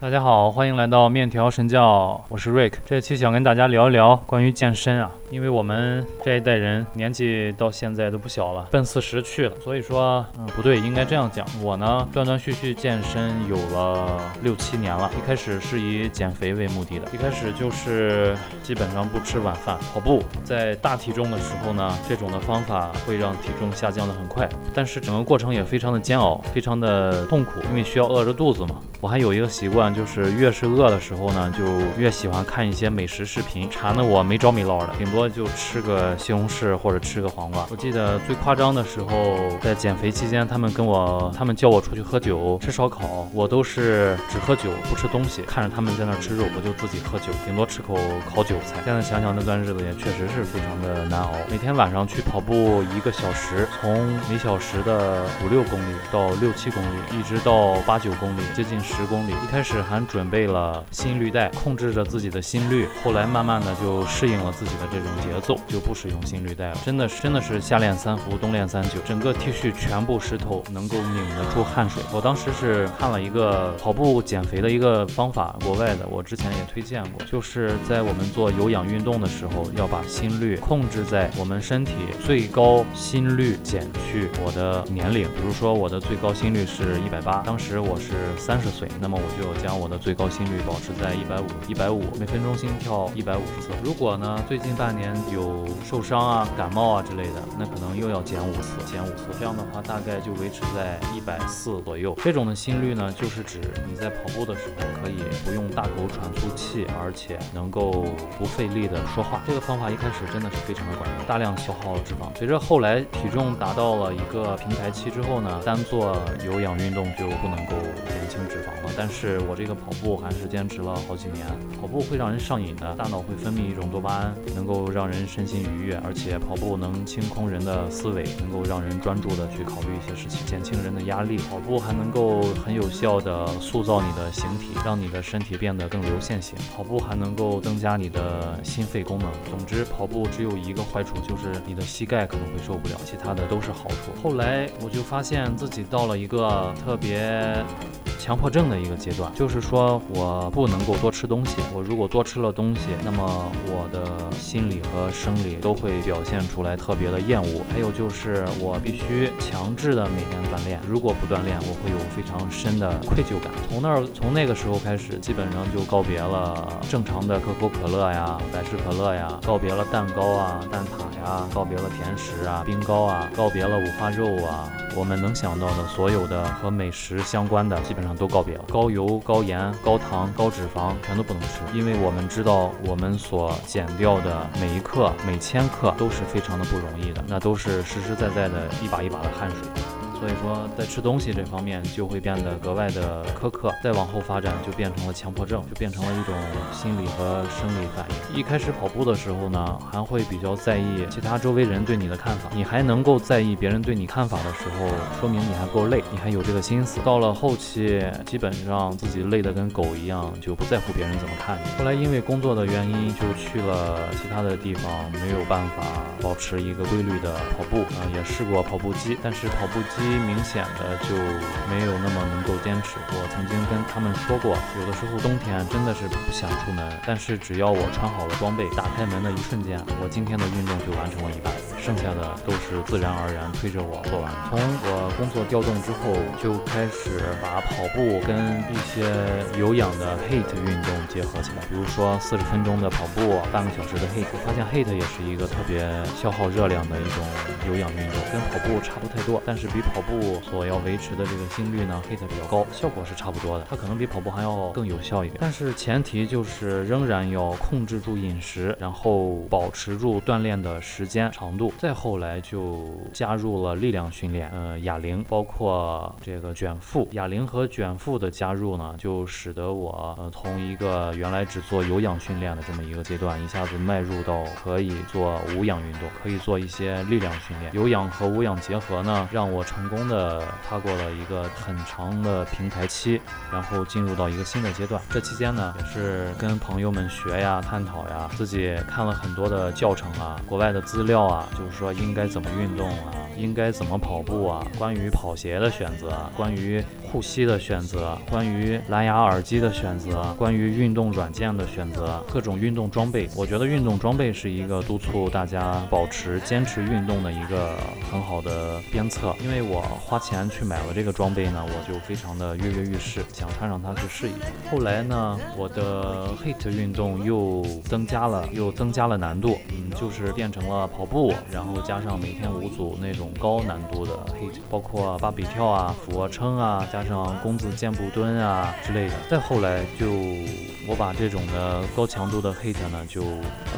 大家好，欢迎来到面条神教，我是 Rick。这期想跟大家聊一聊关于健身啊，因为我们这一代人年纪到现在都不小了，奔四十去了，所以说，嗯，不对，应该这样讲。我呢，断断续续健身有了六七年了，一开始是以减肥为目的的，一开始就是基本上不吃晚饭，跑步。在大体重的时候呢，这种的方法会让体重下降的很快，但是整个过程也非常的煎熬，非常的痛苦，因为需要饿着肚子嘛。我还有一个习惯。就是越是饿的时候呢，就越喜欢看一些美食视频，馋的我没着没落的，顶多就吃个西红柿或者吃个黄瓜。我记得最夸张的时候，在减肥期间，他们跟我，他们叫我出去喝酒、吃烧烤，我都是只喝酒不吃东西，看着他们在那吃肉，我就自己喝酒，顶多吃口烤韭菜。现在想想那段日子也确实是非常的难熬。每天晚上去跑步一个小时，从每小时的五六公里到六七公里，一直到八九公里，接近十公里。一开始。还准备了心率带，控制着自己的心率。后来慢慢的就适应了自己的这种节奏，就不使用心率带了。真的是真的是夏练三伏，冬练三九，整个 T 恤全部湿透，能够拧得出汗水。我当时是看了一个跑步减肥的一个方法，国外的，我之前也推荐过，就是在我们做有氧运动的时候，要把心率控制在我们身体最高心率减去我的年龄。比如说我的最高心率是一百八，当时我是三十岁，那么我就将我的最高心率保持在一百五，一百五每分钟心跳一百五十次。如果呢，最近半年有受伤啊、感冒啊之类的，那可能又要减五次，减五次。这样的话，大概就维持在一百四左右。这种的心率呢，就是指你在跑步的时候可以不用大口喘粗气，而且能够不费力的说话。这个方法一开始真的是非常的管用，大量消耗脂肪。随着后来体重达到了一个平台期之后呢，单做有氧运动就不能够减轻脂肪了。但是我这个跑步还是坚持了好几年。跑步会让人上瘾的，大脑会分泌一种多巴胺，能够让人身心愉悦。而且跑步能清空人的思维，能够让人专注的去考虑一些事情，减轻人的压力。跑步还能够很有效的塑造你的形体，让你的身体变得更流线型。跑步还能够增加你的心肺功能。总之，跑步只有一个坏处，就是你的膝盖可能会受不了，其他的都是好处。后来我就发现自己到了一个特别。强迫症的一个阶段，就就是说我不能够多吃东西。我如果多吃了东西，那么我的心理和生理都会表现出来特别的厌恶。还有就是我必须强制的每天锻炼，如果不锻炼，我会有非常深的愧疚感。从那儿从那个时候开始，基本上就告别了正常的可口可乐呀、百事可乐呀，告别了蛋糕啊、蛋挞呀，告别了甜食啊、冰糕啊，告别了五花肉啊。我们能想到的所有的和美食相关的，基本上都告别了。高油、高盐、高糖、高脂肪，全都不能吃，因为我们知道，我们所减掉的每一克、每千克都是非常的不容易的，那都是实实在在的一把一把的汗水。所以说，在吃东西这方面就会变得格外的苛刻，再往后发展就变成了强迫症，就变成了一种心理和生理反应。一开始跑步的时候呢，还会比较在意其他周围人对你的看法，你还能够在意别人对你看法的时候，说明你还够累，你还有这个心思。到了后期，基本上自己累得跟狗一样，就不在乎别人怎么看你。后来因为工作的原因，就去了其他的地方，没有办法保持一个规律的跑步啊，也试过跑步机，但是跑步机。明显的就没有那么能够坚持。我曾经跟他们说过，有的时候冬天真的是不想出门，但是只要我穿好了装备，打开门的一瞬间，我今天的运动就完成了一半，剩下的都是自然而然推着我做完。从我工作调动之后，就开始把跑步跟一些有氧的 HIT 运动结合起来，比如说四十分钟的跑步，半个小时的 HIT。发现 HIT 也是一个特别消耗热量的一种有氧运动，跟跑步差不太多，但是比跑跑步所要维持的这个心率呢，HIT 比较高，效果是差不多的。它可能比跑步还要更有效一点，但是前提就是仍然要控制住饮食，然后保持住锻炼的时间长度。再后来就加入了力量训练，呃，哑铃，包括这个卷腹。哑铃和卷腹的加入呢，就使得我呃从一个原来只做有氧训练的这么一个阶段，一下子迈入到可以做无氧运动，可以做一些力量训练。有氧和无氧结合呢，让我成成。功的踏过了一个很长的平台期，然后进入到一个新的阶段。这期间呢，也是跟朋友们学呀、探讨呀，自己看了很多的教程啊、国外的资料啊，就是说应该怎么运动啊。应该怎么跑步啊，关于跑鞋的选择，关于护膝的选择，关于蓝牙耳机的选择，关于运动软件的选择，各种运动装备。我觉得运动装备是一个督促大家保持坚持运动的一个很好的鞭策。因为我花钱去买了这个装备呢，我就非常的跃跃欲试，想穿上它去试一试。后来呢，我的 HIT 运动又增加了，又增加了难度，嗯，就是变成了跑步，然后加上每天五组那种高难度的 HIT，包括芭比跳啊、俯卧撑啊，加上弓子箭步蹲啊之类的。再后来就我把这种的高强度的 HIT 呢，就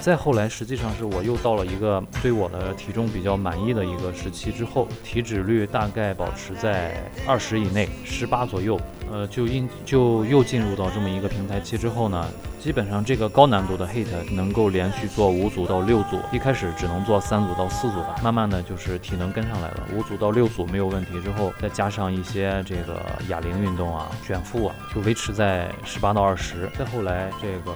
再后来实际上是我又到了一个对我的体重比较满意的一个时期之后，体脂率大概保持在二十以内，十八左右。呃，就因就又进入到这么一个平台期之后呢，基本上这个高难度的 hit 能够连续做五组到六组，一开始只能做三组到四组吧，慢慢的就是体能跟上来了，五组到六组没有问题之后，再加上一些这个哑铃运动啊、卷腹啊，就维持在十八到二十。再后来这个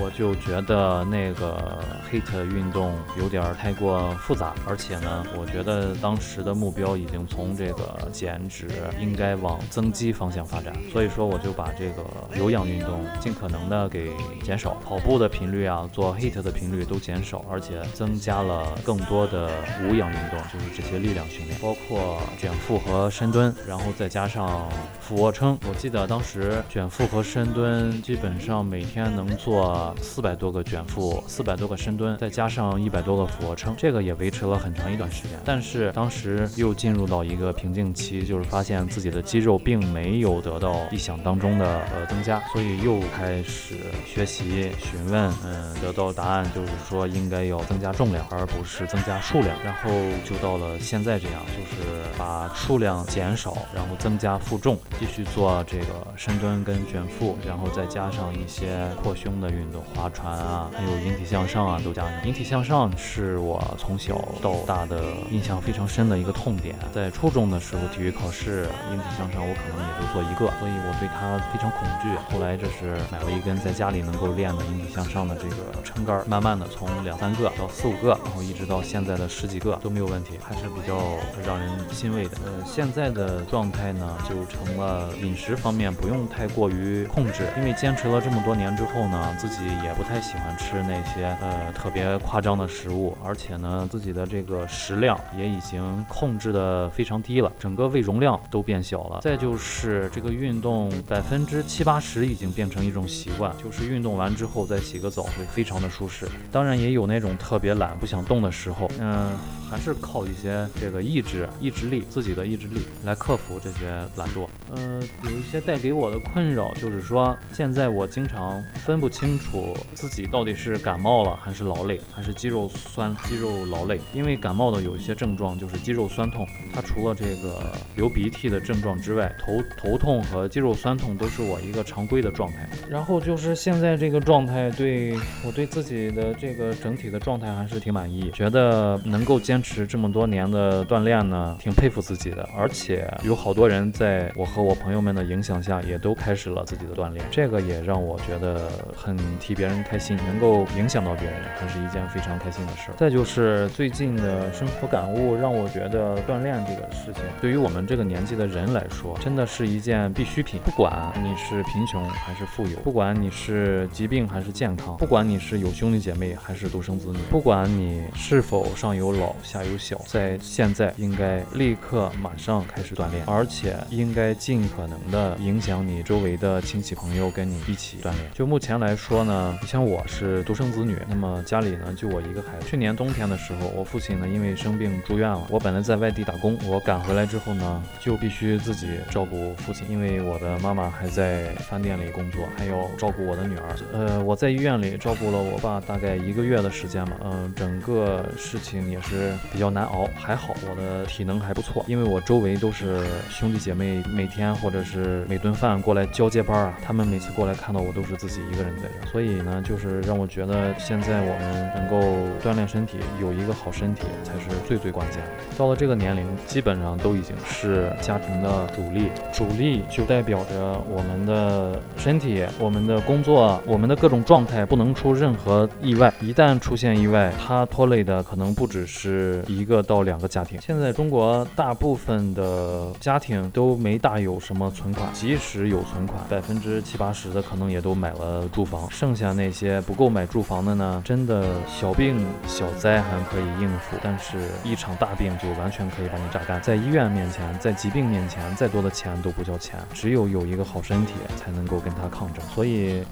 我就觉得那个 hit 运动有点太过复杂，而且呢，我觉得当时的目标已经从这个减脂应该往增肌方向发展。所以说，我就把这个有氧运动尽可能的给减少，跑步的频率啊，做 HIT 的频率都减少，而且增加了更多的无氧运动，就是这些力量训练，包括卷腹和深蹲，然后再加上俯卧撑。我记得当时卷腹和深蹲基本上每天能做四百多个卷腹，四百多个深蹲，再加上一百多个俯卧撑，这个也维持了很长一段时间。但是当时又进入到一个瓶颈期，就是发现自己的肌肉并没有得。到意想当中的呃增加，所以又开始学习询问，嗯，得到答案就是说应该要增加重量，而不是增加数量。然后就到了现在这样，就是把数量减少，然后增加负重，继续做这个深蹲跟卷腹，然后再加上一些扩胸的运动，划船啊，还有引体向上啊都加上。引体向上是我从小到大的印象非常深的一个痛点，在初中的时候体育考试引体向上我可能也就做一个。所以我对它非常恐惧。后来这是买了一根在家里能够练的引体向上的这个撑杆，慢慢的从两三个到四五个，然后一直到现在的十几个都没有问题，还是比较让人欣慰的。呃，现在的状态呢，就成了饮食方面不用太过于控制，因为坚持了这么多年之后呢，自己也不太喜欢吃那些呃特别夸张的食物，而且呢，自己的这个食量也已经控制的非常低了，整个胃容量都变小了。再就是这个。运动百分之七八十已经变成一种习惯，就是运动完之后再洗个澡会非常的舒适。当然也有那种特别懒不想动的时候，嗯。还是靠一些这个意志、意志力，自己的意志力来克服这些懒惰。呃，有一些带给我的困扰，就是说现在我经常分不清楚自己到底是感冒了，还是劳累，还是肌肉酸、肌肉劳累。因为感冒的有一些症状就是肌肉酸痛，它除了这个流鼻涕的症状之外，头头痛和肌肉酸痛都是我一个常规的状态。然后就是现在这个状态，对我对自己的这个整体的状态还是挺满意，觉得能够坚。持这么多年的锻炼呢，挺佩服自己的，而且有好多人在我和我朋友们的影响下，也都开始了自己的锻炼，这个也让我觉得很替别人开心，能够影响到别人，还是一件非常开心的事。再就是最近的生活感悟，让我觉得锻炼这个事情，对于我们这个年纪的人来说，真的是一件必需品。不管你是贫穷还是富有，不管你是疾病还是健康，不管你是有兄弟姐妹还是独生子女，不管你是否上有老。下有小，在现在应该立刻马上开始锻炼，而且应该尽可能的影响你周围的亲戚朋友跟你一起锻炼。就目前来说呢，你像我是独生子女，那么家里呢就我一个孩子。去年冬天的时候，我父亲呢因为生病住院了，我本来在外地打工，我赶回来之后呢，就必须自己照顾父亲，因为为我的妈妈还在饭店里工作，还要照顾我的女儿。呃，我在医院里照顾了我爸大概一个月的时间吧，嗯，整个事情也是。比较难熬，还好我的体能还不错，因为我周围都是兄弟姐妹，每天或者是每顿饭过来交接班啊，他们每次过来看到我都是自己一个人在这，所以呢，就是让我觉得现在我们能够锻炼身体，有一个好身体才是最最关键的。到了这个年龄，基本上都已经是家庭的主力，主力就代表着我们的身体、我们的工作、我们的各种状态不能出任何意外。一旦出现意外，它拖累的可能不只是一个到两个家庭。现在中国大部分的家庭都没大有什么存款，即使有存款，百分之七八十的可能也都买了住房。剩下那些不够买住房的呢，真的小病小灾还可以应付，但是一场大病就完全可以把你榨干。在医院面前，在疾病面前，再多的钱都不叫钱，只有有一个好身体才能够跟他抗争。所以，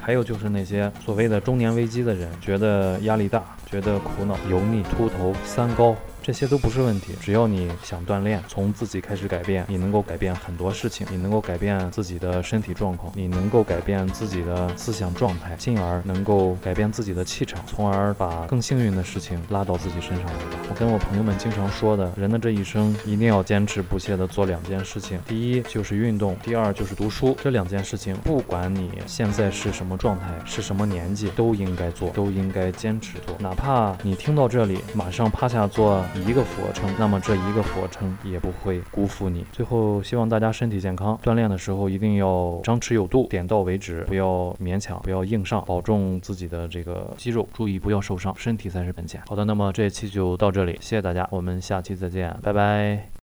还有就是那些所谓的中年危机的人，觉得压力大，觉得苦恼、油腻、秃头、三高。这些都不是问题，只要你想锻炼，从自己开始改变，你能够改变很多事情，你能够改变自己的身体状况，你能够改变自己的思想状态，进而能够改变自己的气场，从而把更幸运的事情拉到自己身上来。我跟我朋友们经常说的，人的这一生一定要坚持不懈地做两件事情，第一就是运动，第二就是读书。这两件事情，不管你现在是什么状态，是什么年纪，都应该做，都应该坚持做。哪怕你听到这里，马上趴下做。一个俯卧撑，那么这一个俯卧撑也不会辜负你。最后，希望大家身体健康，锻炼的时候一定要张弛有度，点到为止，不要勉强，不要硬上，保重自己的这个肌肉，注意不要受伤，身体才是本钱。好的，那么这一期就到这里，谢谢大家，我们下期再见，拜拜。